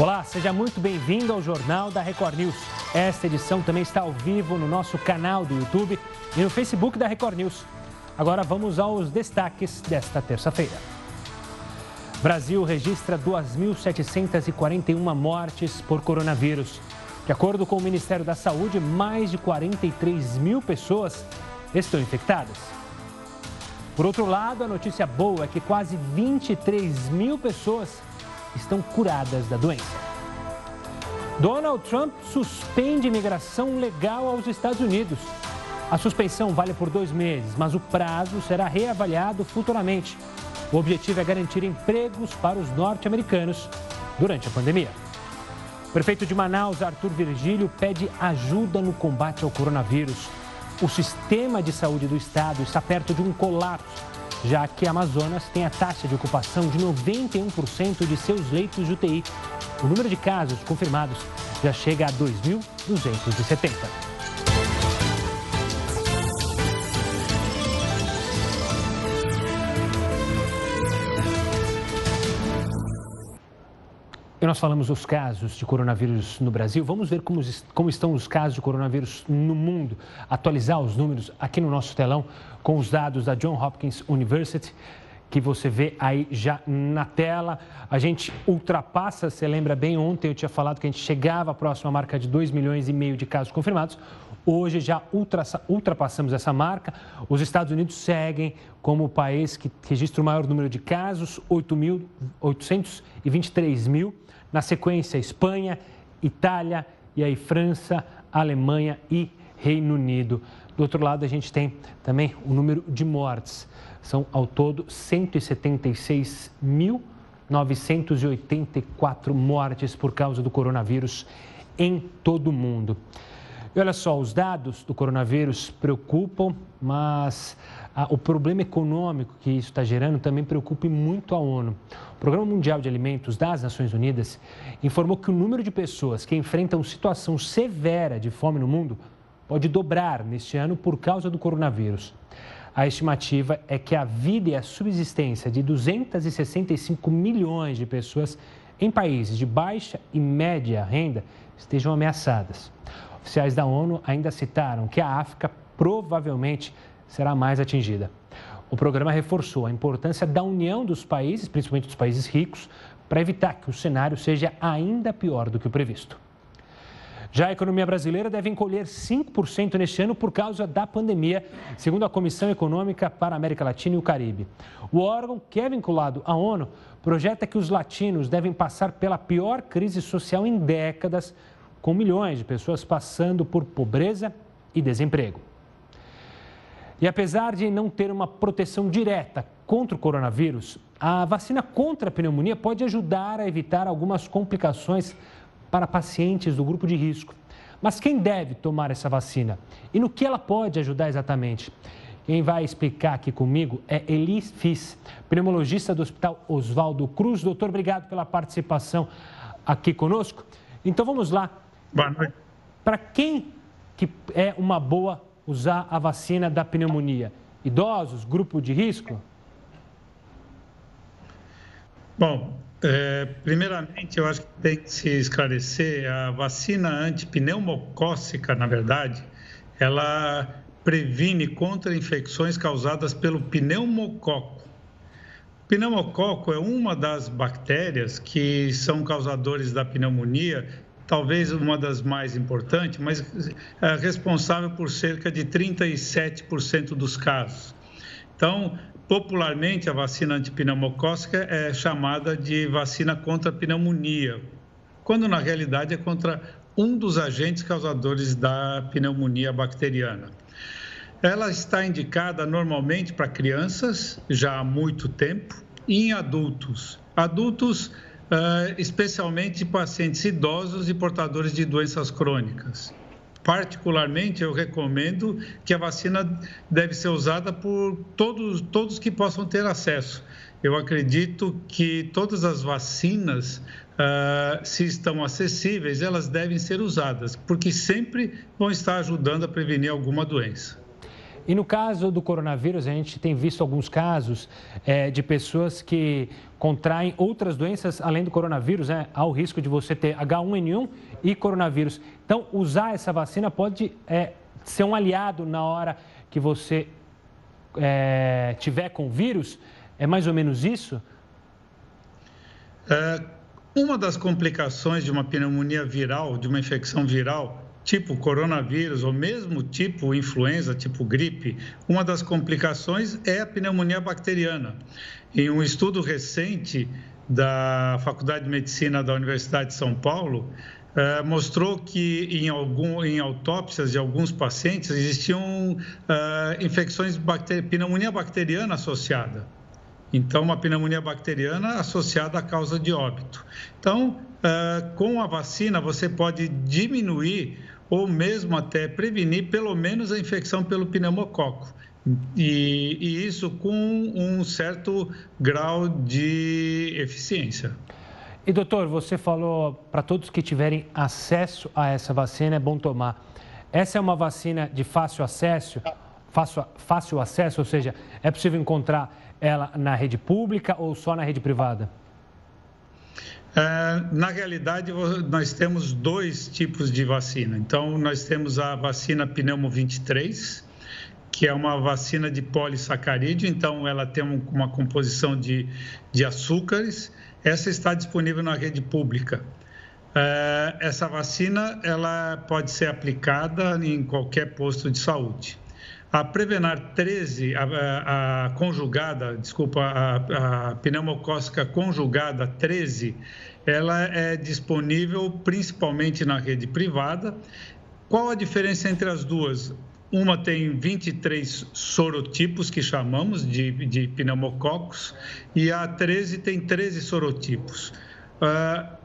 Olá, seja muito bem-vindo ao Jornal da Record News. Esta edição também está ao vivo no nosso canal do YouTube e no Facebook da Record News. Agora vamos aos destaques desta terça-feira. Brasil registra 2.741 mortes por coronavírus. De acordo com o Ministério da Saúde, mais de 43 mil pessoas estão infectadas. Por outro lado, a notícia boa é que quase 23 mil pessoas estão curadas da doença. Donald Trump suspende imigração legal aos Estados Unidos. A suspensão vale por dois meses, mas o prazo será reavaliado futuramente. O objetivo é garantir empregos para os norte-americanos durante a pandemia. O prefeito de Manaus, Arthur Virgílio, pede ajuda no combate ao coronavírus. O sistema de saúde do estado está perto de um colapso já que Amazonas tem a taxa de ocupação de 91% de seus leitos de UTI. O número de casos confirmados já chega a 2.270. E nós falamos dos casos de coronavírus no Brasil. Vamos ver como, como, estão os casos de coronavírus no mundo. Atualizar os números aqui no nosso telão com os dados da John Hopkins University, que você vê aí já na tela. A gente ultrapassa, você lembra bem, ontem eu tinha falado que a gente chegava à próxima marca de 2 milhões e meio de casos confirmados. Hoje já ultrapassamos essa marca. Os Estados Unidos seguem como o país que registra o maior número de casos, 8.823 mil. Na sequência, Espanha, Itália e aí França, Alemanha e Reino Unido. Do outro lado, a gente tem também o número de mortes. São ao todo 176.984 mortes por causa do coronavírus em todo o mundo. E olha só, os dados do coronavírus preocupam, mas ah, o problema econômico que isso está gerando também preocupa muito a ONU. O Programa Mundial de Alimentos das Nações Unidas informou que o número de pessoas que enfrentam situação severa de fome no mundo pode dobrar neste ano por causa do coronavírus. A estimativa é que a vida e a subsistência de 265 milhões de pessoas em países de baixa e média renda estejam ameaçadas. Oficiais da ONU ainda citaram que a África provavelmente será mais atingida. O programa reforçou a importância da união dos países, principalmente dos países ricos, para evitar que o cenário seja ainda pior do que o previsto. Já a economia brasileira deve encolher 5% neste ano por causa da pandemia, segundo a Comissão Econômica para a América Latina e o Caribe. O órgão, que é vinculado à ONU, projeta que os latinos devem passar pela pior crise social em décadas, com milhões de pessoas passando por pobreza e desemprego. E apesar de não ter uma proteção direta contra o coronavírus, a vacina contra a pneumonia pode ajudar a evitar algumas complicações para pacientes do grupo de risco. Mas quem deve tomar essa vacina? E no que ela pode ajudar exatamente? Quem vai explicar aqui comigo é Elis Fiz, pneumologista do Hospital Oswaldo Cruz. Doutor, obrigado pela participação aqui conosco. Então vamos lá. Boa noite. Para quem que é uma boa usar a vacina da pneumonia? Idosos, grupo de risco? Bom, é, primeiramente, eu acho que tem que se esclarecer: a vacina antipneumocócica, na verdade, ela previne contra infecções causadas pelo pneumococo. Pneumococo é uma das bactérias que são causadores da pneumonia talvez uma das mais importantes, mas é responsável por cerca de 37% dos casos. Então, popularmente, a vacina antipneumocócica é chamada de vacina contra a pneumonia, quando na realidade é contra um dos agentes causadores da pneumonia bacteriana. Ela está indicada normalmente para crianças já há muito tempo e em adultos. Adultos uh, especialmente pacientes idosos e portadores de doenças crônicas. Particularmente, eu recomendo que a vacina deve ser usada por todos, todos que possam ter acesso. Eu acredito que todas as vacinas, uh, se estão acessíveis, elas devem ser usadas, porque sempre vão estar ajudando a prevenir alguma doença. E no caso do coronavírus, a gente tem visto alguns casos é, de pessoas que contraem outras doenças além do coronavírus, né? Há o risco de você ter H1N1 e coronavírus. Então, usar essa vacina pode é, ser um aliado na hora que você é, tiver com vírus? É mais ou menos isso? É, uma das complicações de uma pneumonia viral, de uma infecção viral, tipo coronavírus ou mesmo tipo influenza, tipo gripe, uma das complicações é a pneumonia bacteriana. Em um estudo recente da Faculdade de Medicina da Universidade de São Paulo, Uh, mostrou que em, algum, em autópsias de alguns pacientes existiam uh, infecções, bacteri pneumonia bacteriana associada. Então, uma pneumonia bacteriana associada à causa de óbito. Então, uh, com a vacina, você pode diminuir ou mesmo até prevenir pelo menos a infecção pelo pneumococo. E, e isso com um certo grau de eficiência. E doutor, você falou para todos que tiverem acesso a essa vacina é bom tomar. Essa é uma vacina de fácil acesso, fácil, fácil acesso, ou seja, é possível encontrar ela na rede pública ou só na rede privada? É, na realidade, nós temos dois tipos de vacina. Então, nós temos a vacina Pneumo 23, que é uma vacina de polissacarídeo, então ela tem uma composição de, de açúcares. Essa está disponível na rede pública. É, essa vacina ela pode ser aplicada em qualquer posto de saúde. A Prevenar 13, a, a, a conjugada, desculpa, a, a pneumocócica conjugada 13, ela é disponível principalmente na rede privada. Qual a diferença entre as duas? Uma tem 23 sorotipos, que chamamos de, de pneumococos, e a 13 tem 13 sorotipos. Uh,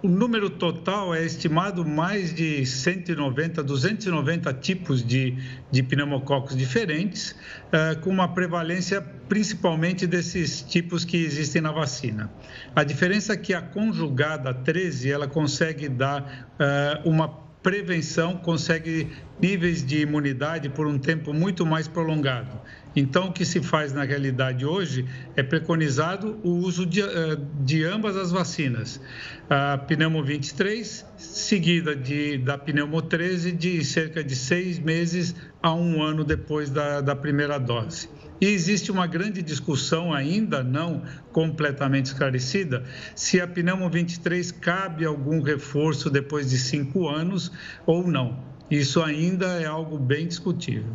o número total é estimado mais de 190, 290 tipos de, de pneumococos diferentes, uh, com uma prevalência principalmente desses tipos que existem na vacina. A diferença é que a conjugada 13, ela consegue dar uh, uma prevenção, consegue níveis de imunidade por um tempo muito mais prolongado. Então, o que se faz na realidade hoje é preconizado o uso de, eh, de ambas as vacinas. A pneumo 23, seguida de, da pneumo 13, de cerca de seis meses a um ano depois da, da primeira dose. E existe uma grande discussão ainda não completamente esclarecida se a pneumo 23 cabe algum reforço depois de cinco anos ou não. Isso ainda é algo bem discutível.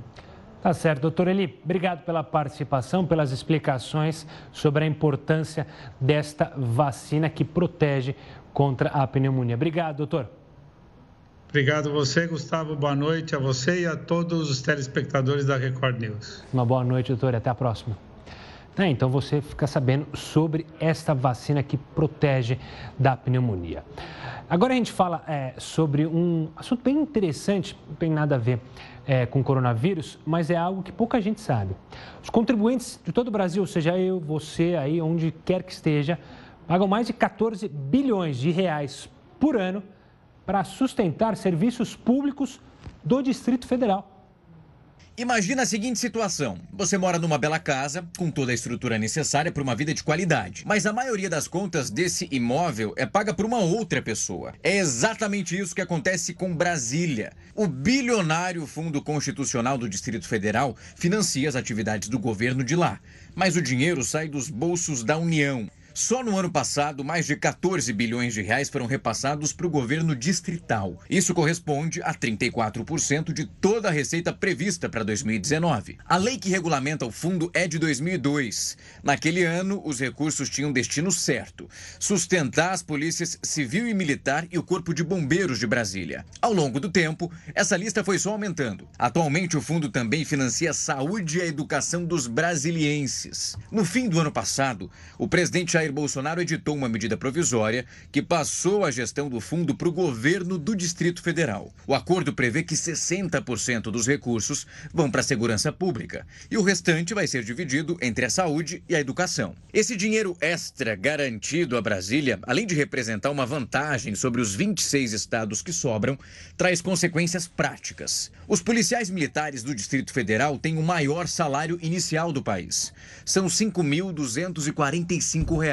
Tá certo, doutor Eli. Obrigado pela participação, pelas explicações sobre a importância desta vacina que protege contra a pneumonia. Obrigado, doutor. Obrigado a você, Gustavo. Boa noite a você e a todos os telespectadores da Record News. Uma boa noite, doutor, até a próxima. É, então você fica sabendo sobre esta vacina que protege da pneumonia. Agora a gente fala é, sobre um assunto bem interessante, não tem nada a ver é, com coronavírus, mas é algo que pouca gente sabe. Os contribuintes de todo o Brasil, seja eu, você, aí, onde quer que esteja, pagam mais de 14 bilhões de reais por ano para sustentar serviços públicos do Distrito Federal. Imagina a seguinte situação: você mora numa bela casa, com toda a estrutura necessária para uma vida de qualidade, mas a maioria das contas desse imóvel é paga por uma outra pessoa. É exatamente isso que acontece com Brasília. O bilionário Fundo Constitucional do Distrito Federal financia as atividades do governo de lá, mas o dinheiro sai dos bolsos da União. Só no ano passado, mais de 14 bilhões de reais foram repassados para o governo distrital. Isso corresponde a 34% de toda a receita prevista para 2019. A lei que regulamenta o fundo é de 2002. Naquele ano, os recursos tinham destino certo: sustentar as polícias civil e militar e o Corpo de Bombeiros de Brasília. Ao longo do tempo, essa lista foi só aumentando. Atualmente, o fundo também financia a saúde e a educação dos brasilienses. No fim do ano passado, o presidente Jair Jair Bolsonaro editou uma medida provisória que passou a gestão do fundo para o governo do Distrito Federal. O acordo prevê que 60% dos recursos vão para a segurança pública e o restante vai ser dividido entre a saúde e a educação. Esse dinheiro extra garantido a Brasília, além de representar uma vantagem sobre os 26 estados que sobram, traz consequências práticas. Os policiais militares do Distrito Federal têm o maior salário inicial do país. São R$ 5.245,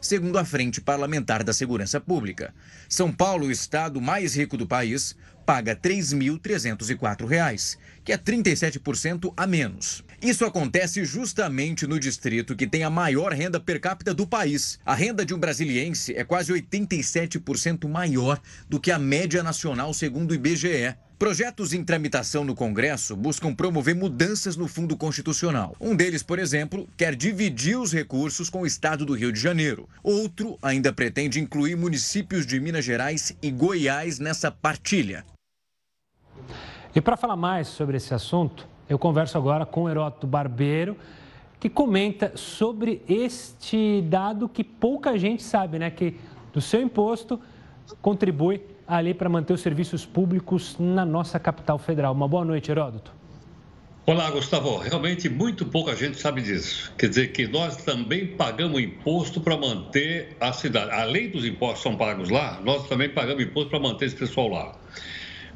segundo a Frente Parlamentar da Segurança Pública. São Paulo, o estado mais rico do país, paga R$ 3.304, que é 37% a menos. Isso acontece justamente no distrito que tem a maior renda per capita do país. A renda de um brasiliense é quase 87% maior do que a média nacional, segundo o IBGE. Projetos em tramitação no Congresso buscam promover mudanças no Fundo Constitucional. Um deles, por exemplo, quer dividir os recursos com o Estado do Rio de Janeiro. Outro ainda pretende incluir municípios de Minas Gerais e Goiás nessa partilha. E para falar mais sobre esse assunto, eu converso agora com Heródoto Barbeiro, que comenta sobre este dado que pouca gente sabe, né? Que do seu imposto contribui ali para manter os serviços públicos na nossa capital federal. Uma boa noite, Heródoto. Olá, Gustavo. Realmente muito pouca gente sabe disso. Quer dizer que nós também pagamos imposto para manter a cidade. Além dos impostos que são pagos lá, nós também pagamos imposto para manter esse pessoal lá.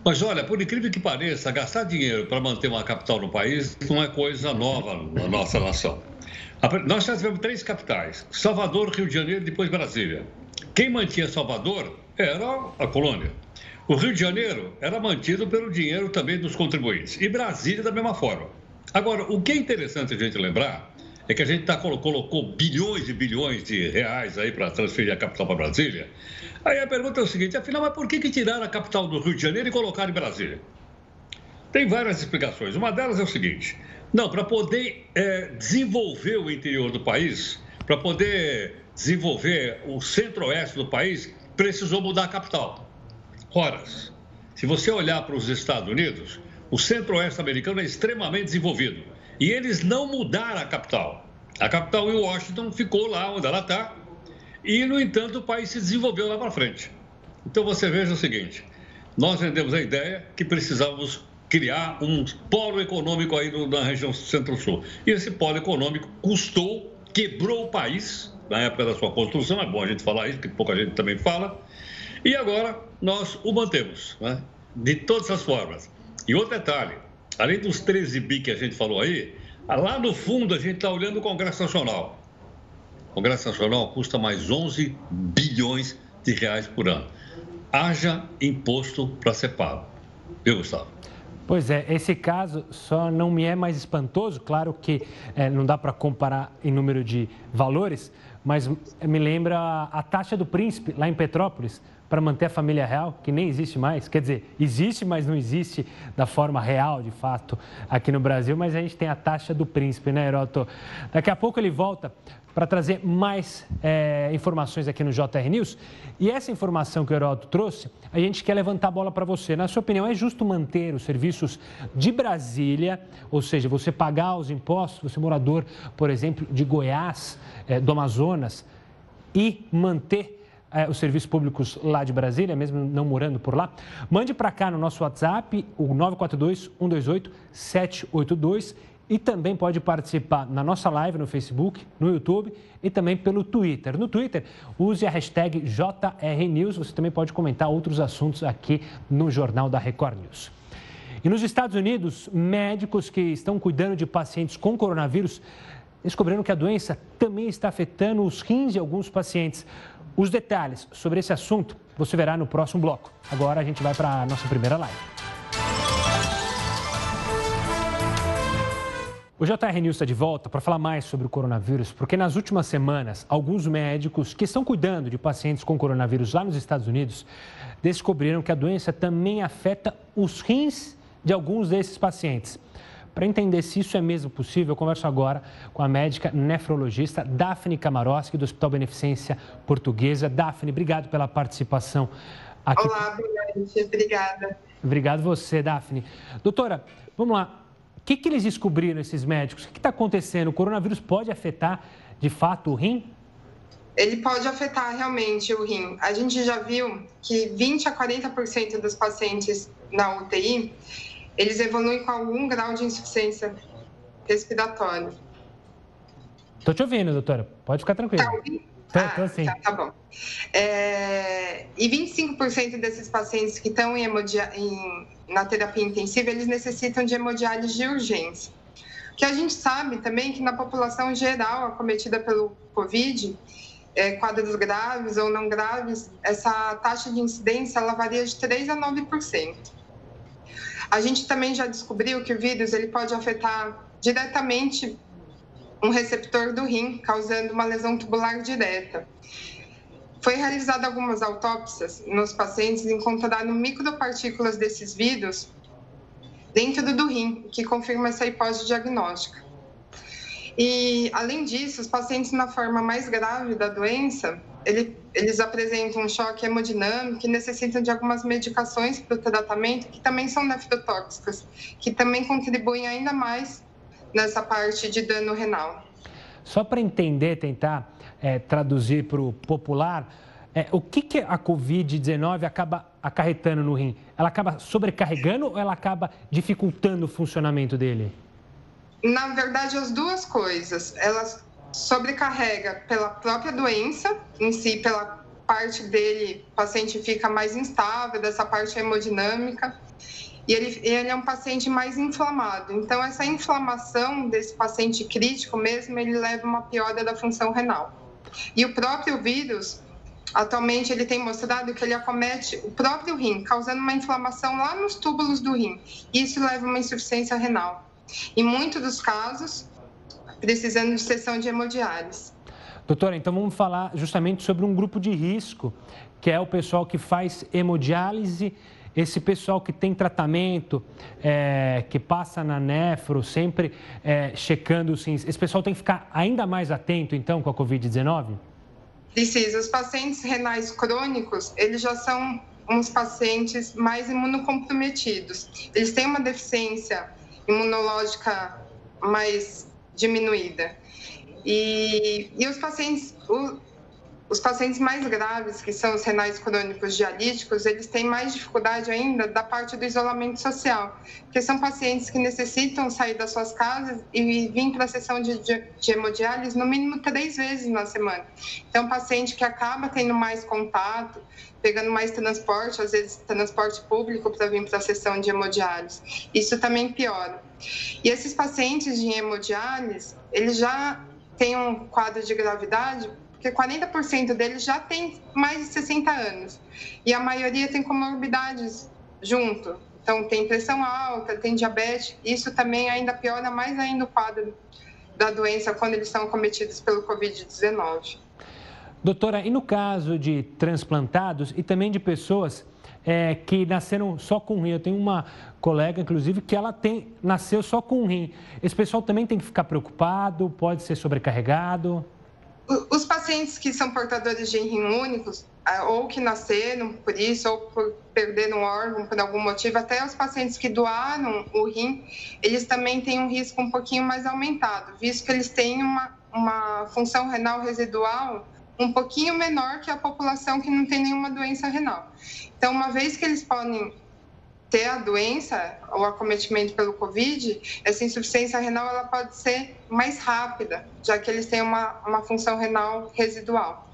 Mas olha, por incrível que pareça, gastar dinheiro para manter uma capital no país não é coisa nova na nossa nação. Nós já tivemos três capitais: Salvador, Rio de Janeiro e depois Brasília. Quem mantinha Salvador era a colônia. O Rio de Janeiro era mantido pelo dinheiro também dos contribuintes. E Brasília da mesma forma. Agora, o que é interessante a gente lembrar é que a gente tá, colocou bilhões e bilhões de reais aí para transferir a capital para Brasília. Aí a pergunta é o seguinte, afinal, mas por que, que tiraram a capital do Rio de Janeiro e colocaram em Brasília? Tem várias explicações. Uma delas é o seguinte: não, para poder é, desenvolver o interior do país, para poder desenvolver o centro-oeste do país, precisou mudar a capital. Horas. Se você olhar para os Estados Unidos, o centro-oeste americano é extremamente desenvolvido. E eles não mudaram a capital. A capital em Washington ficou lá onde ela está. E, no entanto, o país se desenvolveu lá para frente. Então você veja o seguinte: nós vendemos a ideia que precisávamos criar um polo econômico aí na região centro-sul. E esse polo econômico custou, quebrou o país na época da sua construção, é bom a gente falar isso, porque pouca gente também fala. E agora nós o mantemos, né? de todas as formas. E outro detalhe: além dos 13 bi que a gente falou aí, lá no fundo a gente está olhando o Congresso Nacional. O Congresso Nacional custa mais 11 bilhões de reais por ano. Haja imposto para ser pago. Viu, Gustavo? Pois é, esse caso só não me é mais espantoso, claro que é, não dá para comparar em número de valores, mas me lembra a taxa do príncipe lá em Petrópolis para manter a família real, que nem existe mais. Quer dizer, existe, mas não existe da forma real, de fato, aqui no Brasil. Mas a gente tem a taxa do príncipe, né, Heroto? Daqui a pouco ele volta para trazer mais é, informações aqui no JR News. E essa informação que o Heroto trouxe, a gente quer levantar a bola para você. Na sua opinião, é justo manter os serviços de Brasília, ou seja, você pagar os impostos, você morador, por exemplo, de Goiás, é, do Amazonas, e manter é, os serviços públicos lá de Brasília, mesmo não morando por lá, mande para cá no nosso WhatsApp, o 942-128-782 e também pode participar na nossa live no Facebook, no YouTube e também pelo Twitter. No Twitter, use a hashtag JRNews. Você também pode comentar outros assuntos aqui no Jornal da Record News. E nos Estados Unidos, médicos que estão cuidando de pacientes com coronavírus descobriram que a doença também está afetando os rins de alguns pacientes. Os detalhes sobre esse assunto você verá no próximo bloco. Agora a gente vai para a nossa primeira live. O JR News está de volta para falar mais sobre o coronavírus, porque nas últimas semanas, alguns médicos que estão cuidando de pacientes com coronavírus lá nos Estados Unidos descobriram que a doença também afeta os rins de alguns desses pacientes. Para entender se isso é mesmo possível, eu converso agora com a médica nefrologista Daphne Kamarowski, do Hospital Beneficência Portuguesa. Daphne, obrigado pela participação aqui. Olá, obrigada. Obrigado você, Daphne. Doutora, vamos lá. O que, que eles descobriram, esses médicos? O que está acontecendo? O coronavírus pode afetar, de fato, o rim? ele pode afetar realmente o rim. A gente já viu que 20 a 40% dos pacientes na UTI, eles evoluem com algum grau de insuficiência respiratória. Estou te ouvindo, doutora. Pode ficar tranquila. Tá ouvindo? Tô, ah, tô sim. Tá, tá bom. É, e 25% desses pacientes que estão em, em, na terapia intensiva, eles necessitam de hemodiálise de urgência. Que a gente sabe também que na população geral acometida pelo Covid, é, quadros graves ou não graves, essa taxa de incidência ela varia de 3 a 9%. A gente também já descobriu que o vírus ele pode afetar diretamente um receptor do rim, causando uma lesão tubular direta. Foi realizada algumas autópsias nos pacientes e encontraram micropartículas desses vírus dentro do rim, que confirma essa hipótese diagnóstica. E, além disso, os pacientes na forma mais grave da doença, ele, eles apresentam um choque hemodinâmico e necessitam de algumas medicações para o tratamento que também são nefrotóxicas, que também contribuem ainda mais nessa parte de dano renal. Só para entender, tentar é, traduzir para o popular, é, o que, que a Covid-19 acaba acarretando no rim? Ela acaba sobrecarregando ou ela acaba dificultando o funcionamento dele? Na verdade, as duas coisas. Ela sobrecarrega pela própria doença em si, pela parte dele, o paciente fica mais instável, dessa parte hemodinâmica, e ele, ele é um paciente mais inflamado. Então, essa inflamação desse paciente crítico mesmo, ele leva uma piora da função renal. E o próprio vírus, atualmente, ele tem mostrado que ele acomete o próprio rim, causando uma inflamação lá nos túbulos do rim. Isso leva a uma insuficiência renal. Em muitos dos casos, precisando de sessão de hemodiálise. Doutora, então vamos falar justamente sobre um grupo de risco, que é o pessoal que faz hemodiálise, esse pessoal que tem tratamento, é, que passa na nefro, sempre é, checando os rins. Esse pessoal tem que ficar ainda mais atento, então, com a Covid-19? Precisa. Os pacientes renais crônicos, eles já são uns pacientes mais imunocomprometidos. Eles têm uma deficiência imunológica mais diminuída. E, e os pacientes, o, os pacientes mais graves, que são os renais crônicos dialíticos, eles têm mais dificuldade ainda da parte do isolamento social, porque são pacientes que necessitam sair das suas casas e vir para a sessão de, de, hemodiálise no mínimo três vezes na semana. Então, paciente que acaba tendo mais contato, pegando mais transporte, às vezes transporte público para vir para a sessão de hemodiálise. Isso também piora. E esses pacientes de hemodiálise, eles já têm um quadro de gravidade porque 40% deles já tem mais de 60 anos e a maioria tem comorbidades junto. Então, tem pressão alta, tem diabetes, isso também ainda piora mais ainda o quadro da doença quando eles são cometidos pelo Covid-19. Doutora, e no caso de transplantados e também de pessoas é, que nasceram só com rim? Eu tenho uma colega, inclusive, que ela tem, nasceu só com rim. Esse pessoal também tem que ficar preocupado, pode ser sobrecarregado? Os pacientes que são portadores de rim únicos, ou que nasceram por isso, ou por perder um órgão por algum motivo, até os pacientes que doaram o rim, eles também têm um risco um pouquinho mais aumentado, visto que eles têm uma, uma função renal residual um pouquinho menor que a população que não tem nenhuma doença renal. Então, uma vez que eles podem ter a doença, o acometimento pelo Covid, essa insuficiência renal ela pode ser mais rápida, já que eles têm uma, uma função renal residual.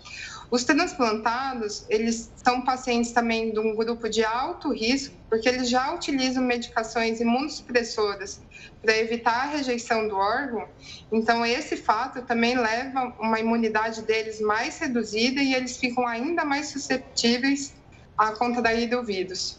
Os transplantados, eles são pacientes também de um grupo de alto risco, porque eles já utilizam medicações imunossupressoras para evitar a rejeição do órgão. Então, esse fato também leva uma imunidade deles mais reduzida e eles ficam ainda mais suscetíveis a contrair o vírus.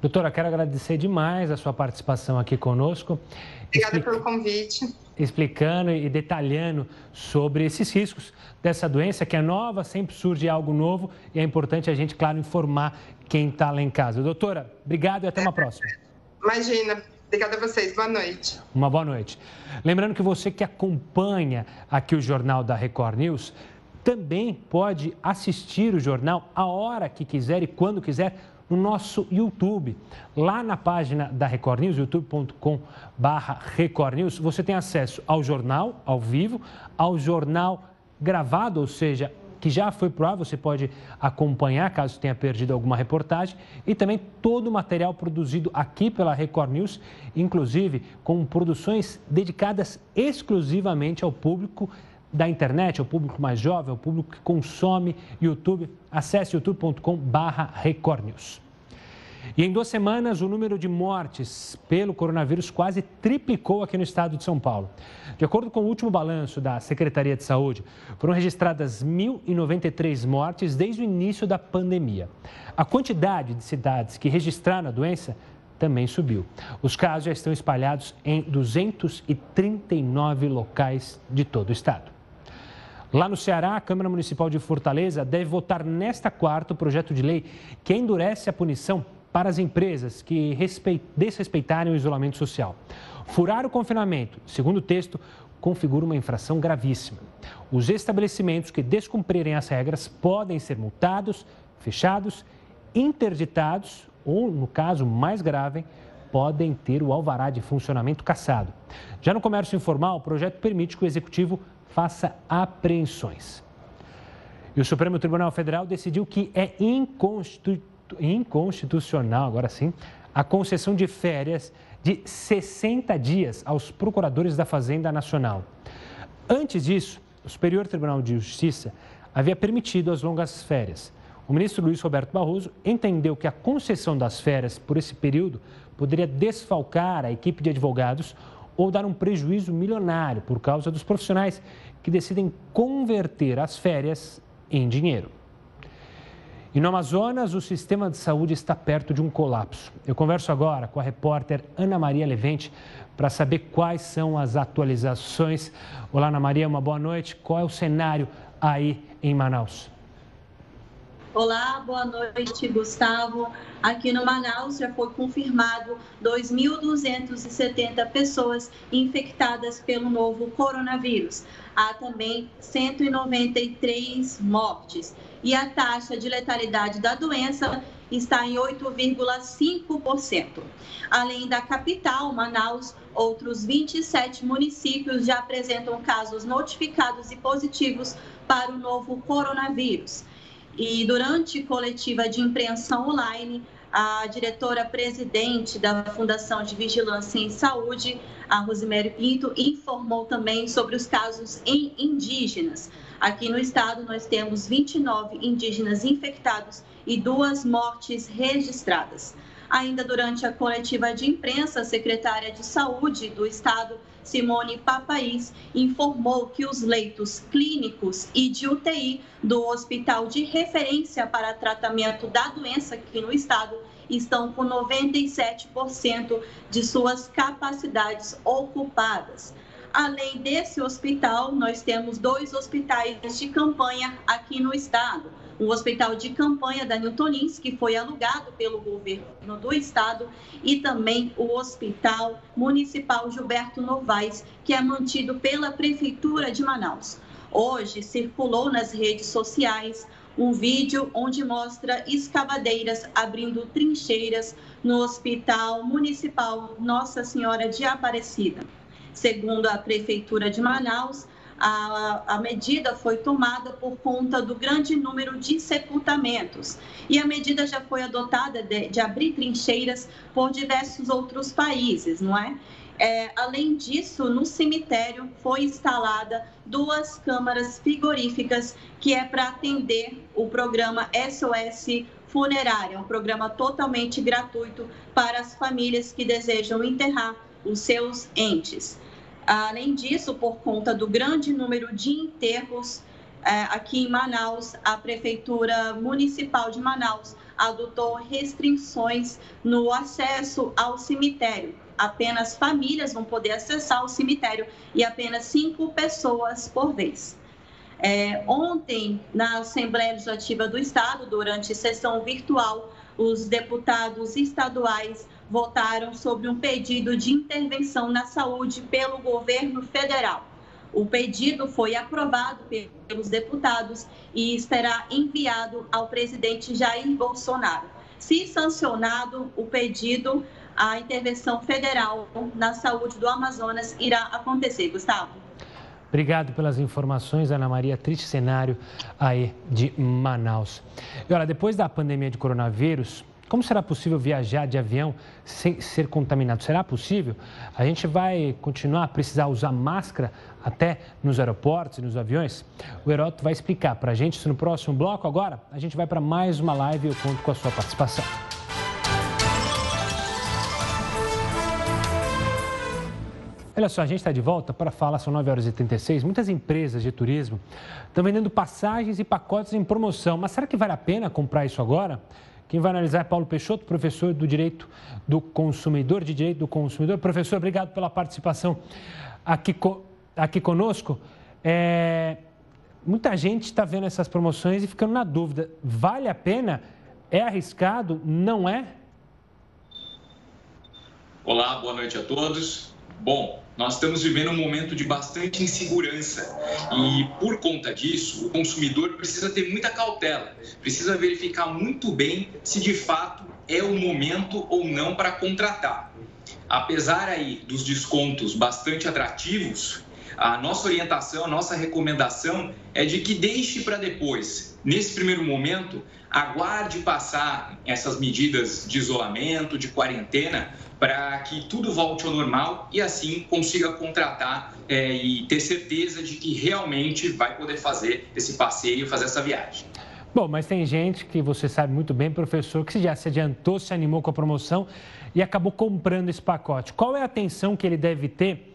Doutora, quero agradecer demais a sua participação aqui conosco. Obrigada pelo convite. Explicando e detalhando sobre esses riscos dessa doença, que é nova, sempre surge algo novo e é importante a gente, claro, informar quem está lá em casa. Doutora, obrigado e até uma próxima. Imagina. Obrigada a vocês. Boa noite. Uma boa noite. Lembrando que você que acompanha aqui o Jornal da Record News também pode assistir o jornal a hora que quiser e quando quiser no nosso YouTube. Lá na página da Record News, youtube.com Record News, você tem acesso ao jornal ao vivo, ao jornal gravado, ou seja, que já foi pro ar, você pode acompanhar caso tenha perdido alguma reportagem e também todo o material produzido aqui pela Record News, inclusive com produções dedicadas exclusivamente ao público da internet, ao público mais jovem, ao público que consome YouTube. Acesse youtube.com/recordnews. News. E em duas semanas, o número de mortes pelo coronavírus quase triplicou aqui no estado de São Paulo. De acordo com o último balanço da Secretaria de Saúde, foram registradas 1.093 mortes desde o início da pandemia. A quantidade de cidades que registraram a doença também subiu. Os casos já estão espalhados em 239 locais de todo o estado. Lá no Ceará, a Câmara Municipal de Fortaleza deve votar nesta quarta o projeto de lei que endurece a punição para as empresas que desrespeitarem o isolamento social. Furar o confinamento, segundo o texto, configura uma infração gravíssima. Os estabelecimentos que descumprirem as regras podem ser multados, fechados, interditados ou, no caso mais grave, podem ter o alvará de funcionamento cassado. Já no comércio informal, o projeto permite que o executivo faça apreensões. E o Supremo Tribunal Federal decidiu que é inconstitucional agora sim, a concessão de férias de 60 dias aos procuradores da Fazenda Nacional. Antes disso, o Superior Tribunal de Justiça havia permitido as longas férias. O ministro Luiz Roberto Barroso entendeu que a concessão das férias por esse período poderia desfalcar a equipe de advogados ou dar um prejuízo milionário por causa dos profissionais que decidem converter as férias em dinheiro. E no Amazonas, o sistema de saúde está perto de um colapso. Eu converso agora com a repórter Ana Maria Levente para saber quais são as atualizações. Olá, Ana Maria, uma boa noite. Qual é o cenário aí em Manaus? Olá, boa noite, Gustavo. Aqui no Manaus já foi confirmado 2.270 pessoas infectadas pelo novo coronavírus. Há também 193 mortes e a taxa de letalidade da doença está em 8,5%. Além da capital, Manaus, outros 27 municípios já apresentam casos notificados e positivos para o novo coronavírus. E durante coletiva de imprensa online, a diretora-presidente da Fundação de Vigilância em Saúde, a Rosemary Pinto, informou também sobre os casos em indígenas. Aqui no estado, nós temos 29 indígenas infectados e duas mortes registradas. Ainda durante a coletiva de imprensa, a secretária de Saúde do Estado, Simone Papaís, informou que os leitos clínicos e de UTI do Hospital de Referência para Tratamento da Doença aqui no Estado estão com 97% de suas capacidades ocupadas. Além desse hospital, nós temos dois hospitais de campanha aqui no estado. O hospital de campanha da Newtonins, que foi alugado pelo governo do estado, e também o Hospital Municipal Gilberto Novaes, que é mantido pela Prefeitura de Manaus. Hoje circulou nas redes sociais um vídeo onde mostra escavadeiras abrindo trincheiras no Hospital Municipal Nossa Senhora de Aparecida. Segundo a Prefeitura de Manaus, a, a, medida foi tomada por conta do grande número de sepultamentos. E a medida já foi adotada de, de abrir trincheiras por diversos outros países, não é? é? Além disso, no cemitério foi instalada duas câmaras frigoríficas que é para atender o programa SOS Funerária, um programa totalmente gratuito para as famílias que desejam enterrar os seus entes. Além disso, por conta do grande número de enterros é, aqui em Manaus, a Prefeitura Municipal de Manaus adotou restrições no acesso ao cemitério. Apenas famílias vão poder acessar o cemitério e apenas cinco pessoas por vez. É, ontem, na Assembleia Legislativa do Estado, durante sessão virtual, os deputados estaduais votaram sobre um pedido de intervenção na saúde pelo governo federal. O pedido foi aprovado pelos deputados e será enviado ao presidente Jair Bolsonaro. Se sancionado o pedido, a intervenção federal na saúde do Amazonas irá acontecer. Gustavo. Obrigado pelas informações, Ana Maria. Triste cenário aí de Manaus. E olha, depois da pandemia de coronavírus, como será possível viajar de avião sem ser contaminado? Será possível? A gente vai continuar a precisar usar máscara até nos aeroportos e nos aviões? O Heroto vai explicar para a gente isso no próximo bloco. Agora, a gente vai para mais uma live e eu conto com a sua participação. Olha só, a gente está de volta para falar, são 9 horas e 36. Muitas empresas de turismo estão vendendo passagens e pacotes em promoção. Mas será que vale a pena comprar isso agora? Quem vai analisar é Paulo Peixoto, professor do Direito do Consumidor, de Direito do Consumidor. Professor, obrigado pela participação aqui, aqui conosco. É, muita gente está vendo essas promoções e ficando na dúvida: vale a pena? É arriscado? Não é? Olá, boa noite a todos. Bom, nós estamos vivendo um momento de bastante insegurança e, por conta disso, o consumidor precisa ter muita cautela, precisa verificar muito bem se de fato é o momento ou não para contratar. Apesar aí dos descontos bastante atrativos, a nossa orientação, a nossa recomendação é de que deixe para depois. Nesse primeiro momento, aguarde passar essas medidas de isolamento, de quarentena, para que tudo volte ao normal e assim consiga contratar é, e ter certeza de que realmente vai poder fazer esse passeio, fazer essa viagem. Bom, mas tem gente que você sabe muito bem, professor, que já se adiantou, se animou com a promoção e acabou comprando esse pacote. Qual é a atenção que ele deve ter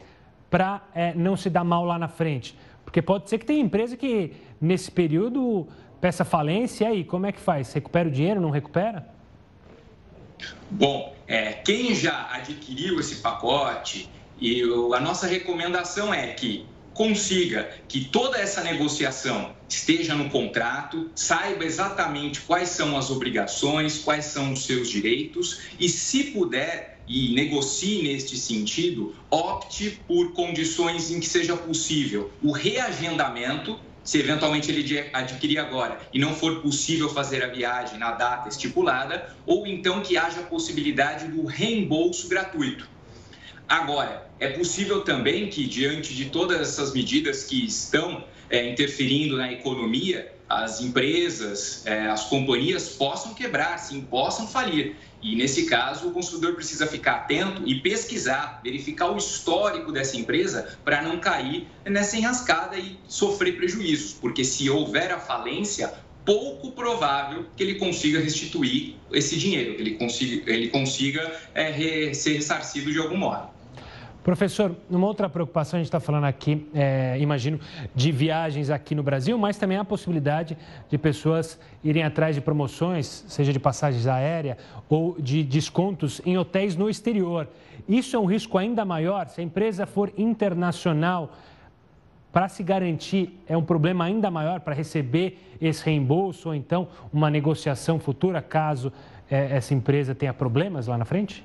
para é, não se dar mal lá na frente? Porque pode ser que tenha empresa que nesse período peça falência e aí, como é que faz? Recupera o dinheiro, não recupera? Bom, é, quem já adquiriu esse pacote, e a nossa recomendação é que consiga que toda essa negociação esteja no contrato, saiba exatamente quais são as obrigações, quais são os seus direitos e, se puder, e negocie neste sentido, opte por condições em que seja possível o reagendamento se eventualmente ele adquirir agora e não for possível fazer a viagem na data estipulada, ou então que haja a possibilidade do reembolso gratuito. Agora, é possível também que, diante de todas essas medidas que estão é, interferindo na economia, as empresas, é, as companhias possam quebrar, sim, possam falir. E nesse caso, o consumidor precisa ficar atento e pesquisar, verificar o histórico dessa empresa para não cair nessa enrascada e sofrer prejuízos, porque se houver a falência, pouco provável que ele consiga restituir esse dinheiro, que ele consiga, ele consiga é, ser ressarcido de algum modo. Professor, uma outra preocupação, a gente está falando aqui, é, imagino, de viagens aqui no Brasil, mas também a possibilidade de pessoas irem atrás de promoções, seja de passagens aéreas ou de descontos em hotéis no exterior. Isso é um risco ainda maior se a empresa for internacional. Para se garantir, é um problema ainda maior para receber esse reembolso ou então uma negociação futura, caso é, essa empresa tenha problemas lá na frente?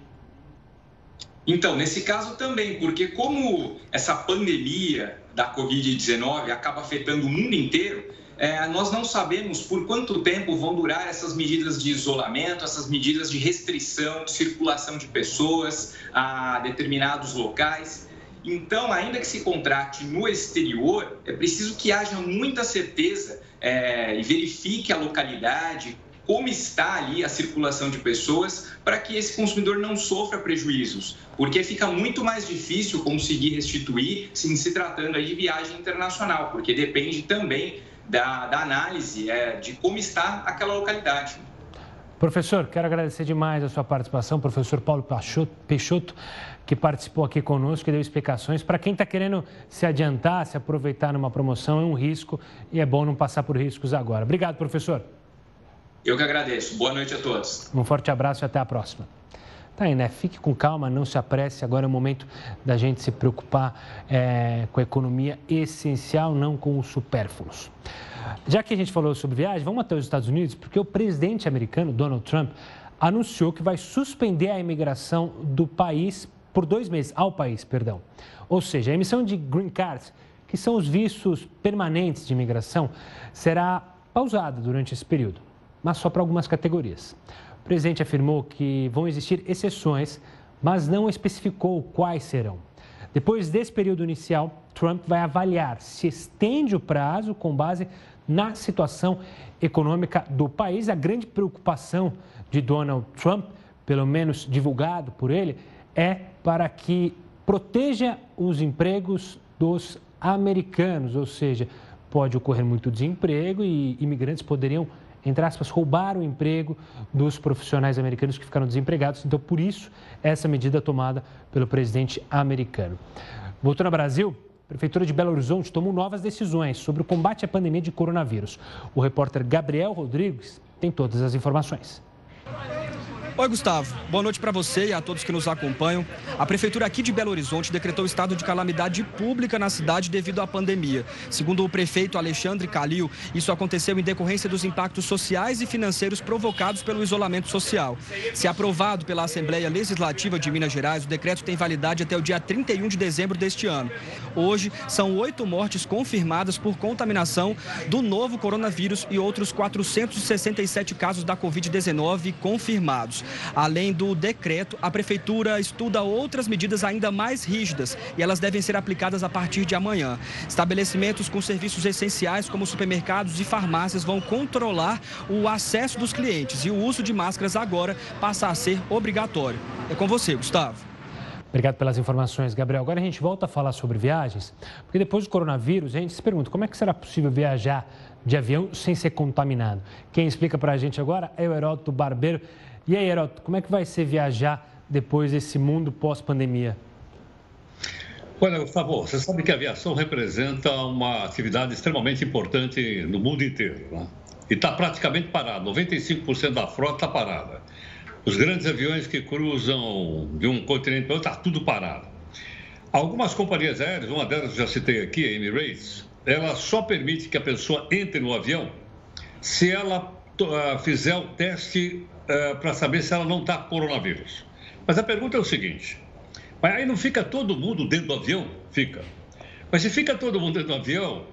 Então, nesse caso também, porque como essa pandemia da Covid-19 acaba afetando o mundo inteiro, é, nós não sabemos por quanto tempo vão durar essas medidas de isolamento, essas medidas de restrição de circulação de pessoas a determinados locais. Então, ainda que se contrate no exterior, é preciso que haja muita certeza é, e verifique a localidade, como está ali a circulação de pessoas para que esse consumidor não sofra prejuízos, porque fica muito mais difícil conseguir restituir se, tratando aí de viagem internacional, porque depende também da, da análise é, de como está aquela localidade. Professor, quero agradecer demais a sua participação, professor Paulo Peixoto, que participou aqui conosco e deu explicações. Para quem está querendo se adiantar, se aproveitar numa promoção, é um risco e é bom não passar por riscos agora. Obrigado, professor. Eu que agradeço. Boa noite a todos. Um forte abraço e até a próxima. Tá aí, né? Fique com calma, não se apresse. Agora é o momento da gente se preocupar é, com a economia essencial, não com os supérfluos. Já que a gente falou sobre viagem, vamos até os Estados Unidos, porque o presidente americano, Donald Trump, anunciou que vai suspender a imigração do país por dois meses, ao país, perdão. Ou seja, a emissão de green cards, que são os vistos permanentes de imigração, será pausada durante esse período mas só para algumas categorias. O presidente afirmou que vão existir exceções, mas não especificou quais serão. Depois desse período inicial, Trump vai avaliar se estende o prazo com base na situação econômica do país. A grande preocupação de Donald Trump, pelo menos divulgado por ele, é para que proteja os empregos dos americanos, ou seja, pode ocorrer muito desemprego e imigrantes poderiam, entre aspas, roubar o emprego dos profissionais americanos que ficaram desempregados. Então, por isso, essa medida tomada pelo presidente americano. Voltando ao Brasil, a Prefeitura de Belo Horizonte tomou novas decisões sobre o combate à pandemia de coronavírus. O repórter Gabriel Rodrigues tem todas as informações. Oi, Gustavo. Boa noite para você e a todos que nos acompanham. A prefeitura aqui de Belo Horizonte decretou estado de calamidade pública na cidade devido à pandemia. Segundo o prefeito Alexandre Calil, isso aconteceu em decorrência dos impactos sociais e financeiros provocados pelo isolamento social. Se aprovado pela Assembleia Legislativa de Minas Gerais, o decreto tem validade até o dia 31 de dezembro deste ano. Hoje, são oito mortes confirmadas por contaminação do novo coronavírus e outros 467 casos da Covid-19 confirmados. Além do decreto, a Prefeitura estuda outras medidas ainda mais rígidas e elas devem ser aplicadas a partir de amanhã. Estabelecimentos com serviços essenciais, como supermercados e farmácias, vão controlar o acesso dos clientes e o uso de máscaras agora passa a ser obrigatório. É com você, Gustavo. Obrigado pelas informações, Gabriel. Agora a gente volta a falar sobre viagens, porque depois do coronavírus a gente se pergunta como é que será possível viajar de avião sem ser contaminado. Quem explica para a gente agora é o Heródoto Barbeiro. E aí, Heroto, como é que vai ser viajar depois desse mundo pós-pandemia? Olha, Gustavo, você sabe que a aviação representa uma atividade extremamente importante no mundo inteiro. Né? E está praticamente parado, 95% da frota está parada. Os grandes aviões que cruzam de um continente para outro, está tudo parado. Algumas companhias aéreas, uma delas eu já citei aqui, a Emirates, ela só permite que a pessoa entre no avião se ela uh, fizer o teste uh, para saber se ela não está com coronavírus. Mas a pergunta é o seguinte: mas aí não fica todo mundo dentro do avião? Fica. Mas se fica todo mundo dentro do avião,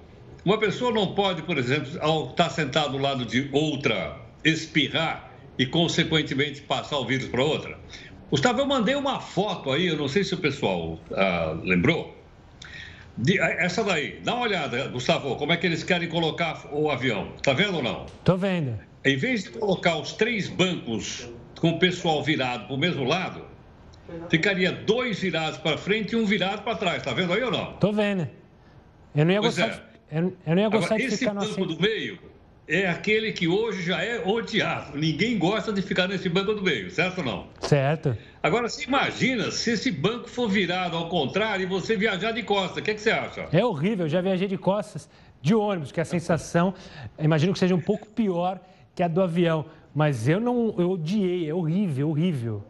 uma pessoa não pode, por exemplo, ao estar sentado do lado de outra, espirrar e, consequentemente, passar o vírus para outra? Gustavo, eu mandei uma foto aí, eu não sei se o pessoal ah, lembrou. De, essa daí, dá uma olhada, Gustavo, como é que eles querem colocar o avião. Está vendo ou não? Estou vendo em vez de colocar os três bancos com o pessoal virado para o mesmo lado, ficaria dois virados para frente e um virado para trás. Está vendo aí ou não? Estou vendo. Eu não ia pois gostar, é. de, eu, não ia gostar Agora, de ficar Esse banco do meio é aquele que hoje já é odiado. Ninguém gosta de ficar nesse banco do meio, certo ou não? Certo. Agora, você imagina se esse banco for virado ao contrário e você viajar de costas. O que, é que você acha? É horrível. Eu já viajei de costas de ônibus, que a sensação, imagino que seja um pouco pior que a do avião. Mas eu não, eu odiei, é horrível, horrível.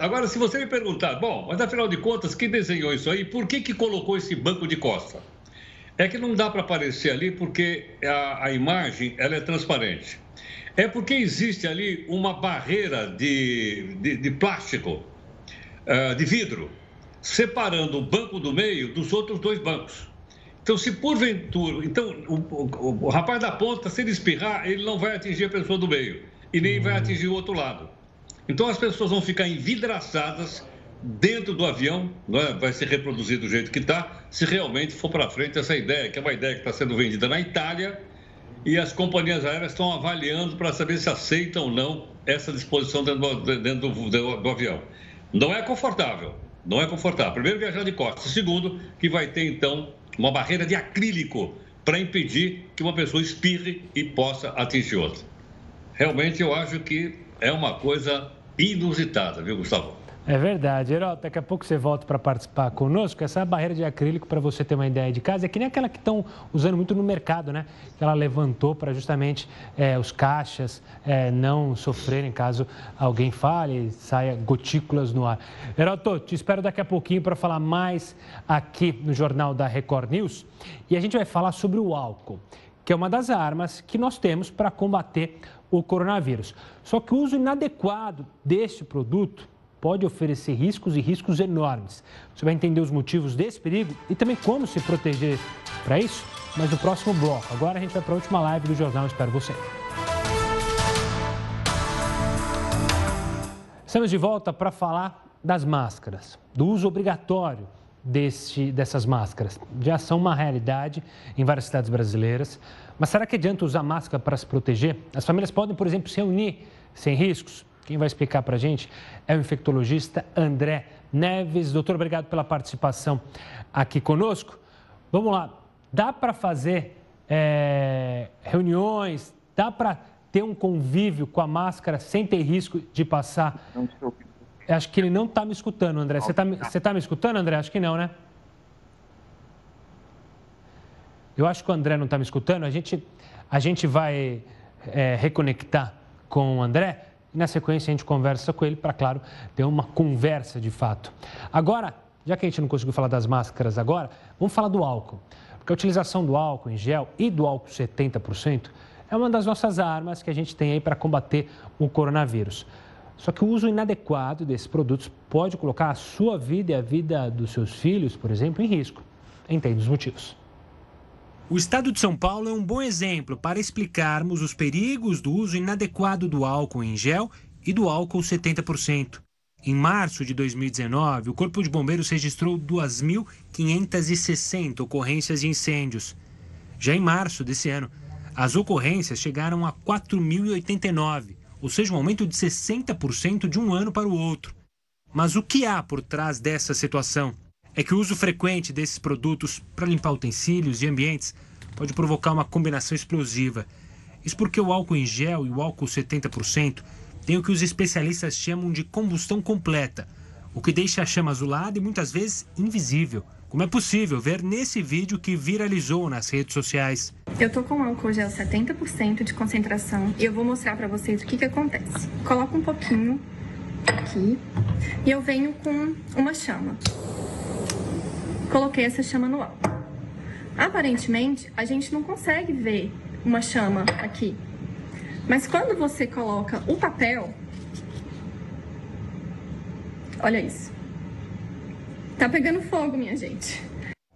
Agora, se você me perguntar, bom, mas afinal de contas, quem desenhou isso aí? Por que, que colocou esse banco de costa? É que não dá para aparecer ali porque a, a, imagem ela é transparente. É porque existe ali uma barreira de, de, de plástico, uh, de vidro, separando o banco do meio dos outros dois bancos. Então, se porventura. Então, o, o, o, rapaz da ponta, se ele espirrar, ele não vai atingir a pessoa do meio e nem vai atingir o outro lado. Então, as pessoas vão ficar envidraçadas dentro do avião, é? vai se reproduzir do jeito que está, se realmente for para frente essa ideia, que é uma ideia que está sendo vendida na Itália e as companhias aéreas estão avaliando para saber se aceitam ou não essa disposição dentro, do, dentro do, do, do avião. Não é confortável, não é confortável. Primeiro, viajar de costas. Segundo, que vai ter então uma barreira de acrílico para impedir que uma pessoa espirre e possa atingir outra. Realmente eu acho que é uma coisa inusitada, viu, Gustavo? É verdade. Herói, daqui a pouco você volta para participar conosco. Essa barreira de acrílico, para você ter uma ideia de casa, é que nem aquela que estão usando muito no mercado, né? Que ela levantou para justamente é, os caixas é, não sofrerem caso alguém fale saia gotículas no ar. Heroto, te espero daqui a pouquinho para falar mais aqui no Jornal da Record News. E a gente vai falar sobre o álcool, que é uma das armas que nós temos para combater o coronavírus. Só que o uso inadequado deste produto pode oferecer riscos e riscos enormes. Você vai entender os motivos desse perigo e também como se proteger para isso, mas no próximo bloco. Agora a gente vai para a última live do jornal. Espero você. Estamos de volta para falar das máscaras, do uso obrigatório desse, dessas máscaras? Já são uma realidade em várias cidades brasileiras. Mas será que adianta usar máscara para se proteger? As famílias podem, por exemplo, se reunir sem riscos? Quem vai explicar para a gente é o infectologista André Neves. Doutor, obrigado pela participação aqui conosco. Vamos lá, dá para fazer é, reuniões, dá para ter um convívio com a máscara sem ter risco de passar? Não estou Acho que ele não está me escutando, André. Você está tá me escutando, André? Acho que não, né? Eu acho que o André não está me escutando. A gente, a gente vai é, reconectar com o André e na sequência a gente conversa com ele para, claro, ter uma conversa de fato. Agora, já que a gente não conseguiu falar das máscaras agora, vamos falar do álcool. Porque a utilização do álcool em gel e do álcool 70% é uma das nossas armas que a gente tem aí para combater o coronavírus. Só que o uso inadequado desses produtos pode colocar a sua vida e a vida dos seus filhos, por exemplo, em risco. Entende os motivos. O estado de São Paulo é um bom exemplo para explicarmos os perigos do uso inadequado do álcool em gel e do álcool 70%. Em março de 2019, o Corpo de Bombeiros registrou 2.560 ocorrências de incêndios. Já em março desse ano, as ocorrências chegaram a 4.089, ou seja, um aumento de 60% de um ano para o outro. Mas o que há por trás dessa situação? É que o uso frequente desses produtos para limpar utensílios e ambientes pode provocar uma combinação explosiva. Isso porque o álcool em gel e o álcool 70% têm o que os especialistas chamam de combustão completa, o que deixa a chama azulada e muitas vezes invisível, como é possível ver nesse vídeo que viralizou nas redes sociais. Eu tô com álcool gel 70% de concentração e eu vou mostrar para vocês o que que acontece. Coloco um pouquinho aqui e eu venho com uma chama. Coloquei essa chama no álcool. Aparentemente, a gente não consegue ver uma chama aqui, mas quando você coloca o papel, olha isso. Tá pegando fogo, minha gente.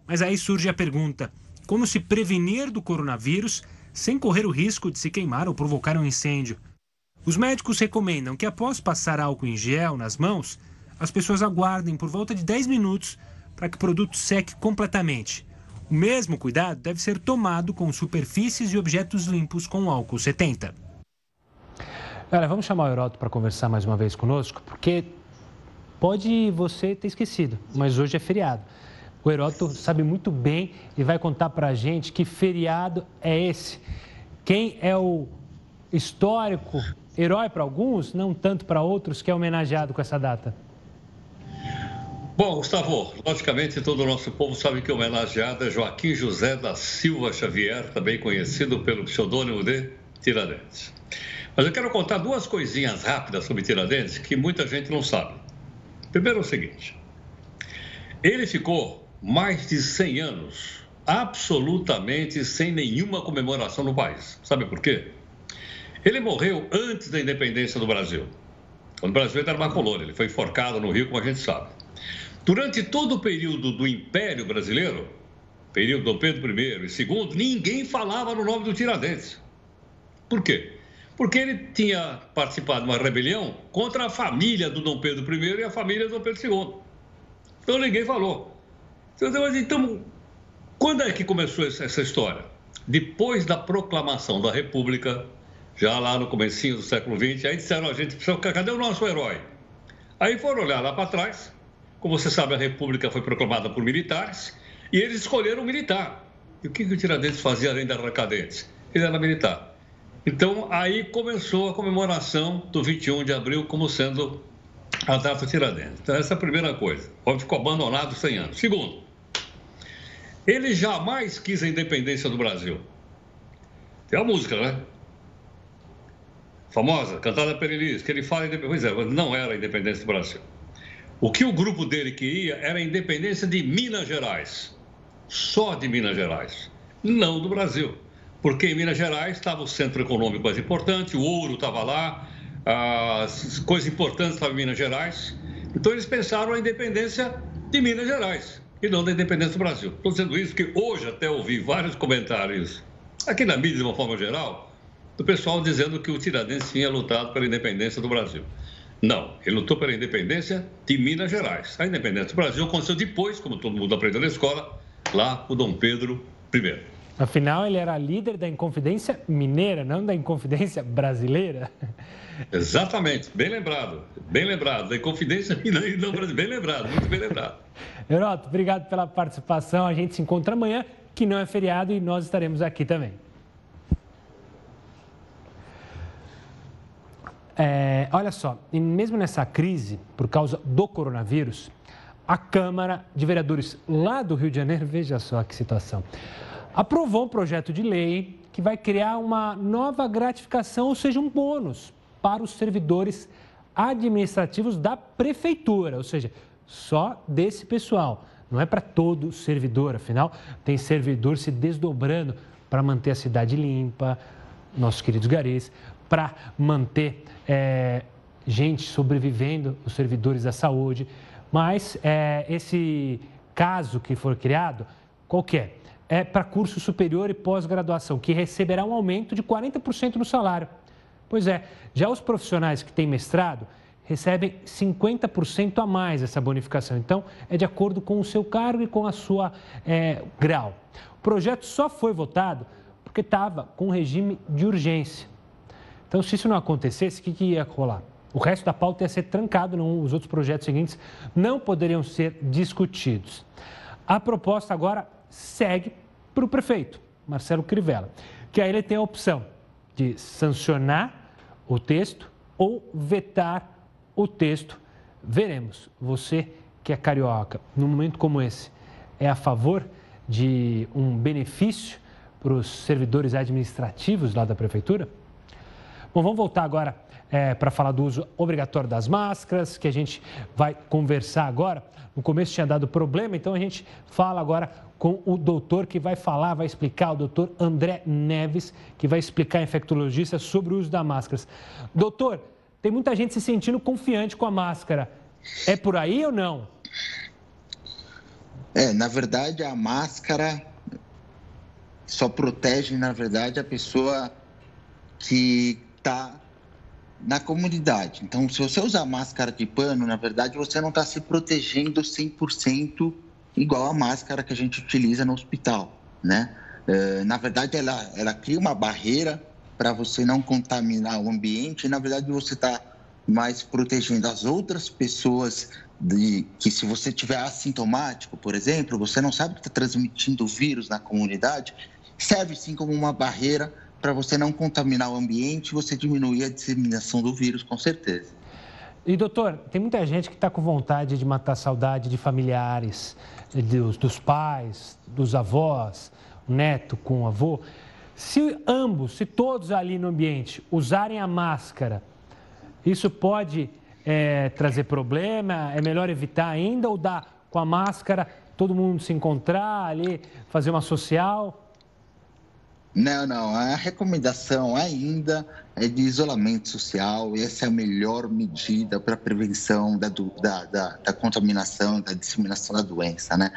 Mas aí surge a pergunta: como se prevenir do coronavírus sem correr o risco de se queimar ou provocar um incêndio? Os médicos recomendam que após passar álcool em gel nas mãos, as pessoas aguardem por volta de 10 minutos para que o produto seque completamente. O mesmo cuidado deve ser tomado com superfícies e objetos limpos com álcool 70. Olha, vamos chamar o Heroto para conversar mais uma vez conosco, porque pode você ter esquecido, mas hoje é feriado. O Heroto sabe muito bem e vai contar para a gente que feriado é esse. Quem é o histórico herói para alguns, não tanto para outros, que é homenageado com essa data? Bom, Gustavo, logicamente todo o nosso povo sabe que o homenageado é Joaquim José da Silva Xavier, também conhecido pelo pseudônimo de Tiradentes. Mas eu quero contar duas coisinhas rápidas sobre Tiradentes que muita gente não sabe. Primeiro é o seguinte: ele ficou mais de 100 anos absolutamente sem nenhuma comemoração no país. Sabe por quê? Ele morreu antes da independência do Brasil. Quando o Brasil era uma colônia, ele foi enforcado no Rio, como a gente sabe. Durante todo o período do Império Brasileiro, período do Pedro I e II, ninguém falava no nome do Tiradentes. Por quê? porque ele tinha participado de uma rebelião contra a família do Dom Pedro I e a família do Dom Pedro II. Então ninguém falou. Então, quando é que começou essa história? Depois da proclamação da República, já lá no comecinho do século XX, aí disseram a gente, cadê o nosso herói? Aí foram olhar lá para trás, como você sabe, a República foi proclamada por militares, e eles escolheram um militar. E o que, o Tiradentes fazia além da arrecadentes? Ele era militar. Então, aí começou a comemoração do 21 de abril como sendo a data Tiradentes. Então, essa é a primeira coisa. O homem ficou abandonado 100 anos. Segundo, ele jamais quis a independência do Brasil. Tem a música, né? Famosa, cantada por Elis, que ele fala independência. Pois é, não era a independência do Brasil. O que o grupo dele queria era a independência de Minas Gerais. Só de Minas Gerais. Não do Brasil porque em Minas Gerais estava o centro econômico mais importante, o ouro estava lá, as coisas importantes estavam em Minas Gerais. Então eles pensaram a independência de Minas Gerais e não da independência do Brasil. Estou dizendo isso porque hoje até ouvi vários comentários, aqui na mídia de uma forma geral, do pessoal dizendo que o Tiradentes tinha lutado pela independência do Brasil. Não, ele lutou pela independência de Minas Gerais. A independência do Brasil aconteceu depois, como todo mundo aprendeu na escola, lá o Dom Pedro I. Afinal, ele era líder da Inconfidência Mineira, não da Inconfidência Brasileira. Exatamente, bem lembrado, bem lembrado. Da Inconfidência Mineira e não Brasileira, bem lembrado, muito bem lembrado. Heroto, obrigado pela participação. A gente se encontra amanhã, que não é feriado, e nós estaremos aqui também. É, olha só, e mesmo nessa crise, por causa do coronavírus, a Câmara de Vereadores lá do Rio de Janeiro, veja só que situação, aprovou um projeto de lei que vai criar uma nova gratificação, ou seja, um bônus para os servidores administrativos da prefeitura, ou seja, só desse pessoal. Não é para todo servidor, afinal, tem servidor se desdobrando para manter a cidade limpa, nossos queridos garis, para manter é, gente sobrevivendo, os servidores da saúde. Mas é, esse caso que for criado, qual que é? É para curso superior e pós-graduação, que receberá um aumento de 40% no salário. Pois é, já os profissionais que têm mestrado recebem 50% a mais essa bonificação. Então, é de acordo com o seu cargo e com a sua é, grau. O projeto só foi votado porque estava com regime de urgência. Então, se isso não acontecesse, o que, que ia rolar? O resto da pauta ia ser trancado, não, os outros projetos seguintes não poderiam ser discutidos. A proposta agora segue para o prefeito, Marcelo Crivella, que aí ele tem a opção de sancionar o texto ou vetar o texto. Veremos. Você que é carioca, num momento como esse, é a favor de um benefício para os servidores administrativos lá da prefeitura? Bom, vamos voltar agora é, para falar do uso obrigatório das máscaras, que a gente vai conversar agora. No começo tinha dado problema, então a gente fala agora com o doutor que vai falar, vai explicar, o doutor André Neves, que vai explicar, infectologista, sobre o uso das máscaras. Doutor, tem muita gente se sentindo confiante com a máscara. É por aí ou não? É, na verdade, a máscara só protege, na verdade, a pessoa que está na comunidade. Então, se você usar máscara de pano, na verdade, você não está se protegendo 100% igual a máscara que a gente utiliza no hospital, né? Eh, na verdade, ela, ela cria uma barreira para você não contaminar o ambiente e, na verdade, você está mais protegendo as outras pessoas de que se você tiver assintomático, por exemplo, você não sabe que está transmitindo o vírus na comunidade, serve sim como uma barreira para você não contaminar o ambiente, você diminuir a disseminação do vírus, com certeza. E doutor, tem muita gente que está com vontade de matar saudade de familiares, dos, dos pais, dos avós, neto com avô. Se ambos, se todos ali no ambiente usarem a máscara, isso pode é, trazer problema? É melhor evitar ainda ou dá com a máscara todo mundo se encontrar ali, fazer uma social? Não, não. A recomendação ainda é de isolamento social. Essa é a melhor medida para a prevenção da, da, da, da, contaminação, da disseminação da doença, né?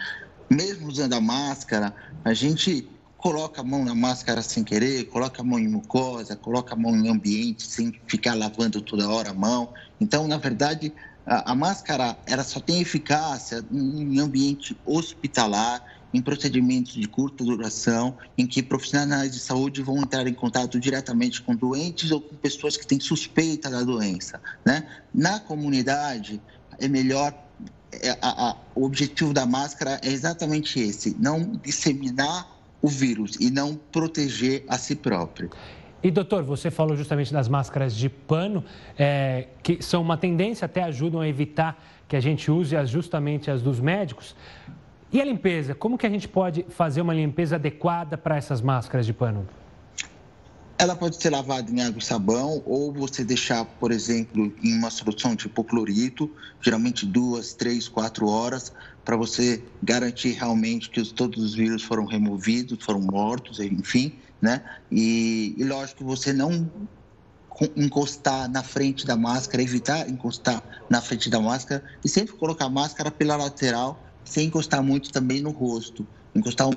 Mesmo usando a máscara, a gente coloca a mão na máscara sem querer, coloca a mão em mucosa, coloca a mão em ambiente sem ficar lavando toda hora a mão. Então, na verdade, a, a máscara ela só tem eficácia em ambiente hospitalar em procedimentos de curta duração, em que profissionais de saúde vão entrar em contato diretamente com doentes ou com pessoas que têm suspeita da doença. Né? Na comunidade, é melhor. É, a, a, o objetivo da máscara é exatamente esse: não disseminar o vírus e não proteger a si próprio. E doutor, você falou justamente das máscaras de pano, é, que são uma tendência, até ajudam a evitar que a gente use as, justamente as dos médicos. E a limpeza? Como que a gente pode fazer uma limpeza adequada para essas máscaras de pano? Ela pode ser lavada em água e sabão ou você deixar, por exemplo, em uma solução tipo clorito, geralmente duas, três, quatro horas, para você garantir realmente que todos os vírus foram removidos, foram mortos, enfim, né? E, e lógico, você não encostar na frente da máscara, evitar encostar na frente da máscara e sempre colocar a máscara pela lateral sem encostar muito também no rosto, encostar o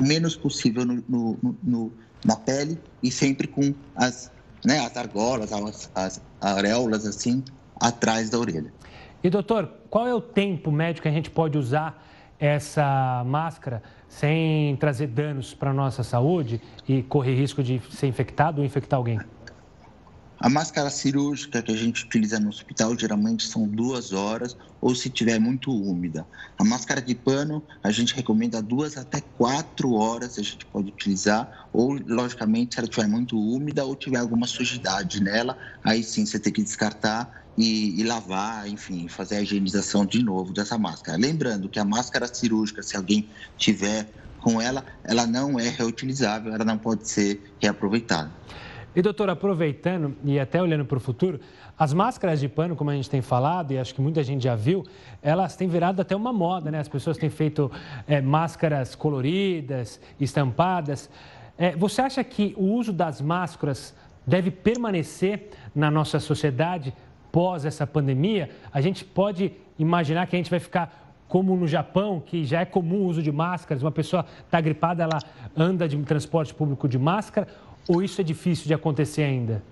menos possível no, no, no, na pele e sempre com as, né, as argolas, as, as areolas assim, atrás da orelha. E doutor, qual é o tempo médio que a gente pode usar essa máscara sem trazer danos para a nossa saúde e correr risco de ser infectado ou infectar alguém? A máscara cirúrgica que a gente utiliza no hospital geralmente são duas horas ou se tiver muito úmida. A máscara de pano a gente recomenda duas até quatro horas a gente pode utilizar ou logicamente se ela estiver muito úmida ou tiver alguma sujidade nela, aí sim você tem que descartar e, e, lavar, enfim, fazer a higienização de novo dessa máscara. Lembrando que a máscara cirúrgica, se alguém tiver com ela, ela não é reutilizável, ela não pode ser reaproveitada. E, doutor, aproveitando e até olhando para o futuro, as máscaras de pano, como a gente tem falado, e acho que muita gente já viu, elas têm virado até uma moda, né? As pessoas têm feito é, máscaras coloridas, estampadas. É, você acha que o uso das máscaras deve permanecer na nossa sociedade pós essa pandemia? A gente pode imaginar que a gente vai ficar como no Japão, que já é comum o uso de máscaras, uma pessoa está gripada, ela anda de transporte público de máscara, ou isso é difícil de acontecer ainda?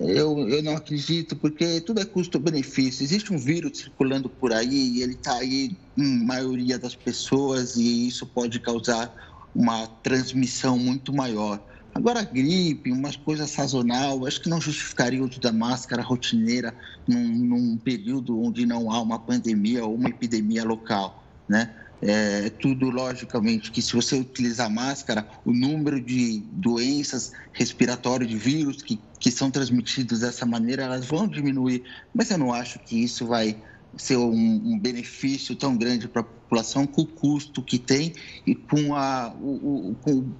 Eu, eu não acredito, porque tudo é custo-benefício. Existe um vírus circulando por aí e ele está aí em maioria das pessoas e isso pode causar uma transmissão muito maior. Agora, gripe, umas coisas sazonal, acho que não justificaria o uso da máscara rotineira num, num período onde não há uma pandemia ou uma epidemia local, né? É, tudo logicamente que se você utilizar máscara, o número de doenças respiratórias, de vírus que, que são transmitidos dessa maneira, elas vão diminuir. Mas eu não acho que isso vai ser um, um benefício tão grande para a população com o custo que tem e com, a, o, o, com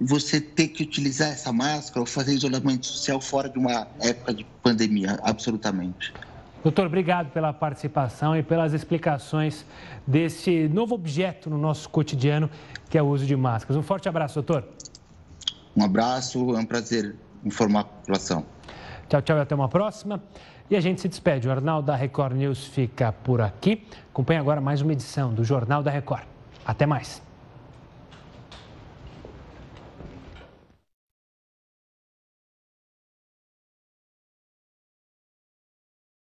você ter que utilizar essa máscara ou fazer isolamento social fora de uma época de pandemia, absolutamente. Doutor, obrigado pela participação e pelas explicações desse novo objeto no nosso cotidiano, que é o uso de máscaras. Um forte abraço, doutor. Um abraço, é um prazer informar a população. Tchau, tchau e até uma próxima. E a gente se despede. O Jornal da Record News fica por aqui. Acompanhe agora mais uma edição do Jornal da Record. Até mais.